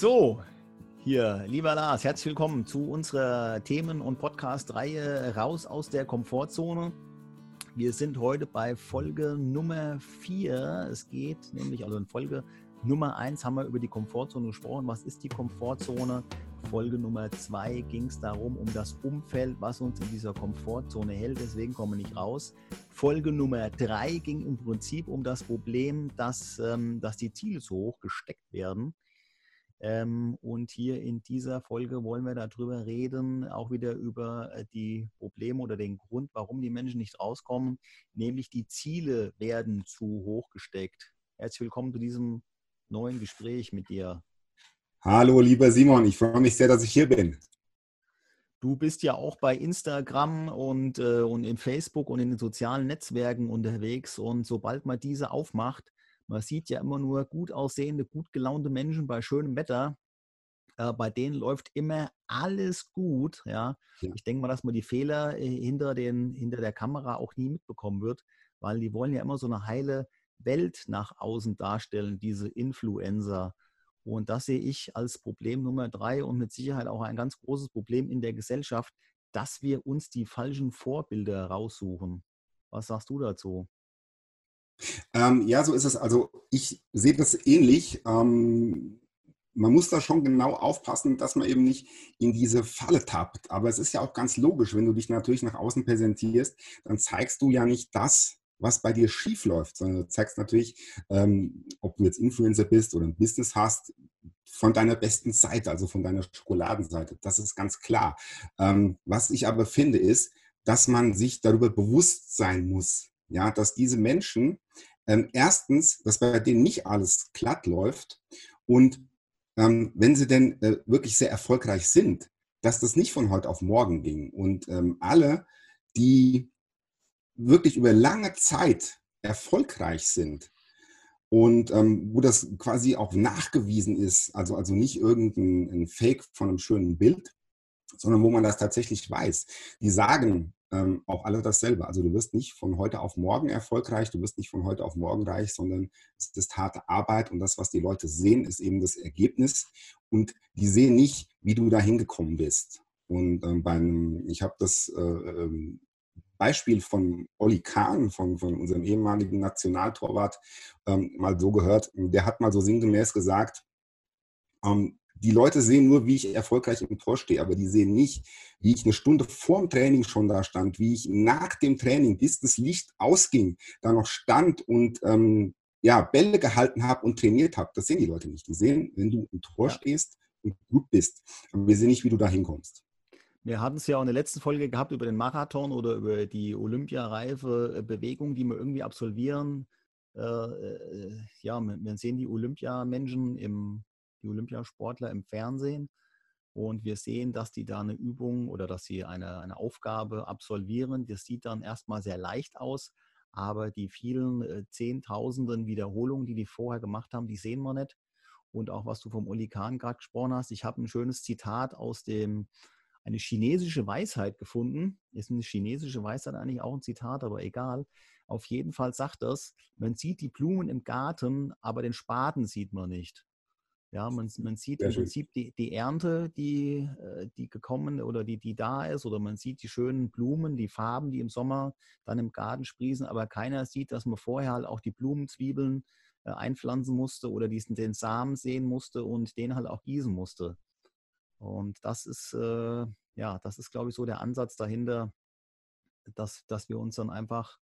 So, hier, lieber Lars, herzlich willkommen zu unserer Themen- und Podcast-Reihe Raus aus der Komfortzone. Wir sind heute bei Folge Nummer 4. Es geht nämlich, also in Folge Nummer 1 haben wir über die Komfortzone gesprochen. Was ist die Komfortzone? Folge Nummer 2 ging es darum, um das Umfeld, was uns in dieser Komfortzone hält. Deswegen kommen wir nicht raus. Folge Nummer 3 ging im Prinzip um das Problem, dass, ähm, dass die Ziele zu hoch gesteckt werden. Ähm, und hier in dieser Folge wollen wir darüber reden, auch wieder über äh, die Probleme oder den Grund, warum die Menschen nicht rauskommen, nämlich die Ziele werden zu hoch gesteckt. Herzlich willkommen zu diesem neuen Gespräch mit dir. Hallo, lieber Simon, ich freue mich sehr, dass ich hier bin. Du bist ja auch bei Instagram und, äh, und in Facebook und in den sozialen Netzwerken unterwegs. Und sobald man diese aufmacht, man sieht ja immer nur gut aussehende, gut gelaunte Menschen bei schönem Wetter. Äh, bei denen läuft immer alles gut. Ja? ja. Ich denke mal, dass man die Fehler äh, hinter, den, hinter der Kamera auch nie mitbekommen wird, weil die wollen ja immer so eine heile Welt nach außen darstellen, diese Influencer. Und das sehe ich als Problem Nummer drei und mit Sicherheit auch ein ganz großes Problem in der Gesellschaft, dass wir uns die falschen Vorbilder raussuchen. Was sagst du dazu? Ähm, ja, so ist es. Also ich sehe das ähnlich. Ähm, man muss da schon genau aufpassen, dass man eben nicht in diese Falle tappt. Aber es ist ja auch ganz logisch, wenn du dich natürlich nach außen präsentierst, dann zeigst du ja nicht das, was bei dir schief läuft, sondern du zeigst natürlich, ähm, ob du jetzt Influencer bist oder ein Business hast, von deiner besten Seite, also von deiner Schokoladenseite. Das ist ganz klar. Ähm, was ich aber finde, ist, dass man sich darüber bewusst sein muss, ja, dass diese Menschen ähm, erstens, dass bei denen nicht alles glatt läuft und ähm, wenn sie denn äh, wirklich sehr erfolgreich sind, dass das nicht von heute auf morgen ging. Und ähm, alle, die wirklich über lange Zeit erfolgreich sind und ähm, wo das quasi auch nachgewiesen ist, also, also nicht irgendein Fake von einem schönen Bild, sondern wo man das tatsächlich weiß. Die sagen ähm, auch alle dasselbe. Also du wirst nicht von heute auf morgen erfolgreich, du wirst nicht von heute auf morgen reich, sondern es ist harte Arbeit und das, was die Leute sehen, ist eben das Ergebnis und die sehen nicht, wie du da hingekommen bist. Und ähm, beim, ich habe das äh, ähm, Beispiel von Olli Kahn, von, von unserem ehemaligen Nationaltorwart, ähm, mal so gehört. Der hat mal so sinngemäß gesagt, ähm, die Leute sehen nur, wie ich erfolgreich im Tor stehe, aber die sehen nicht, wie ich eine Stunde vor dem Training schon da stand, wie ich nach dem Training, bis das Licht ausging, da noch stand und ähm, ja, Bälle gehalten habe und trainiert habe. Das sehen die Leute nicht. Die sehen, wenn du im Tor ja. stehst und gut bist. Aber wir sehen nicht, wie du da hinkommst. Wir hatten es ja auch in der letzten Folge gehabt über den Marathon oder über die Olympiareife äh, Bewegung, die wir irgendwie absolvieren. Äh, äh, ja, wir sehen die Olympiamenschen im die Olympiasportler im Fernsehen. Und wir sehen, dass die da eine Übung oder dass sie eine, eine Aufgabe absolvieren. Das sieht dann erstmal sehr leicht aus, aber die vielen äh, Zehntausenden Wiederholungen, die die vorher gemacht haben, die sehen wir nicht. Und auch was du vom Uli Kahn gerade gesprochen hast, ich habe ein schönes Zitat aus dem, eine chinesische Weisheit gefunden. Ist eine chinesische Weisheit eigentlich auch ein Zitat, aber egal. Auf jeden Fall sagt das, man sieht die Blumen im Garten, aber den Spaten sieht man nicht. Ja, man, man sieht im Prinzip die, die Ernte, die, äh, die gekommen oder die, die da ist, oder man sieht die schönen Blumen, die Farben, die im Sommer dann im Garten sprießen, aber keiner sieht, dass man vorher halt auch die Blumenzwiebeln äh, einpflanzen musste oder diesen, den Samen sehen musste und den halt auch gießen musste. Und das ist, äh, ja, das ist, glaube ich, so der Ansatz dahinter, dass, dass wir uns dann einfach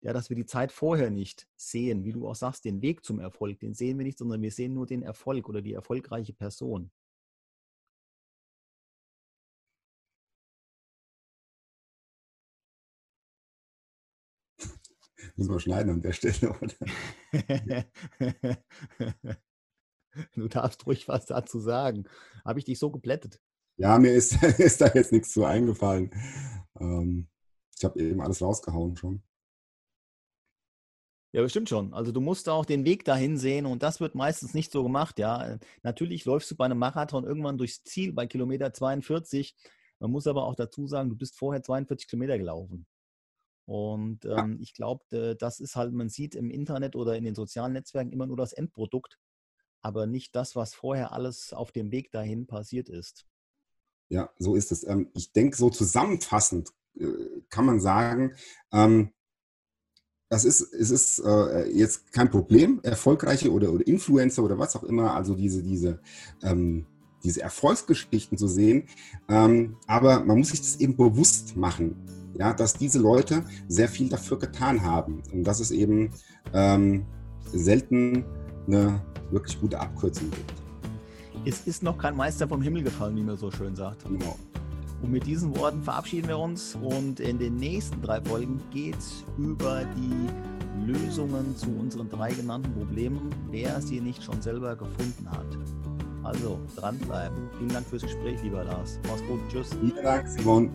ja, dass wir die Zeit vorher nicht sehen, wie du auch sagst, den Weg zum Erfolg, den sehen wir nicht, sondern wir sehen nur den Erfolg oder die erfolgreiche Person. Muss man schneiden an der Stelle, oder? du darfst ruhig was dazu sagen. Habe ich dich so geplättet? Ja, mir ist, ist da jetzt nichts zu eingefallen. Ähm, ich habe eben alles rausgehauen schon. Ja, bestimmt schon. Also du musst auch den Weg dahin sehen und das wird meistens nicht so gemacht. Ja, natürlich läufst du bei einem Marathon irgendwann durchs Ziel bei Kilometer 42. Man muss aber auch dazu sagen, du bist vorher 42 Kilometer gelaufen. Und ähm, ja. ich glaube, das ist halt, man sieht im Internet oder in den sozialen Netzwerken immer nur das Endprodukt. aber nicht das, was vorher alles auf dem Weg dahin passiert ist. Ja, so ist es. Ähm, ich denke, so zusammenfassend äh, kann man sagen, ähm, das ist, es ist äh, jetzt kein Problem, erfolgreiche oder, oder Influencer oder was auch immer, also diese, diese, ähm, diese Erfolgsgeschichten zu sehen. Ähm, aber man muss sich das eben bewusst machen, ja, dass diese Leute sehr viel dafür getan haben und dass es eben ähm, selten eine wirklich gute Abkürzung gibt. Es ist noch kein Meister vom Himmel gefallen, wie man so schön sagt. Genau. Und mit diesen Worten verabschieden wir uns und in den nächsten drei Folgen geht es über die Lösungen zu unseren drei genannten Problemen, wer sie nicht schon selber gefunden hat. Also dranbleiben. Vielen Dank fürs Gespräch, lieber Lars. Mach's gut. Tschüss. Vielen Dank, Simon.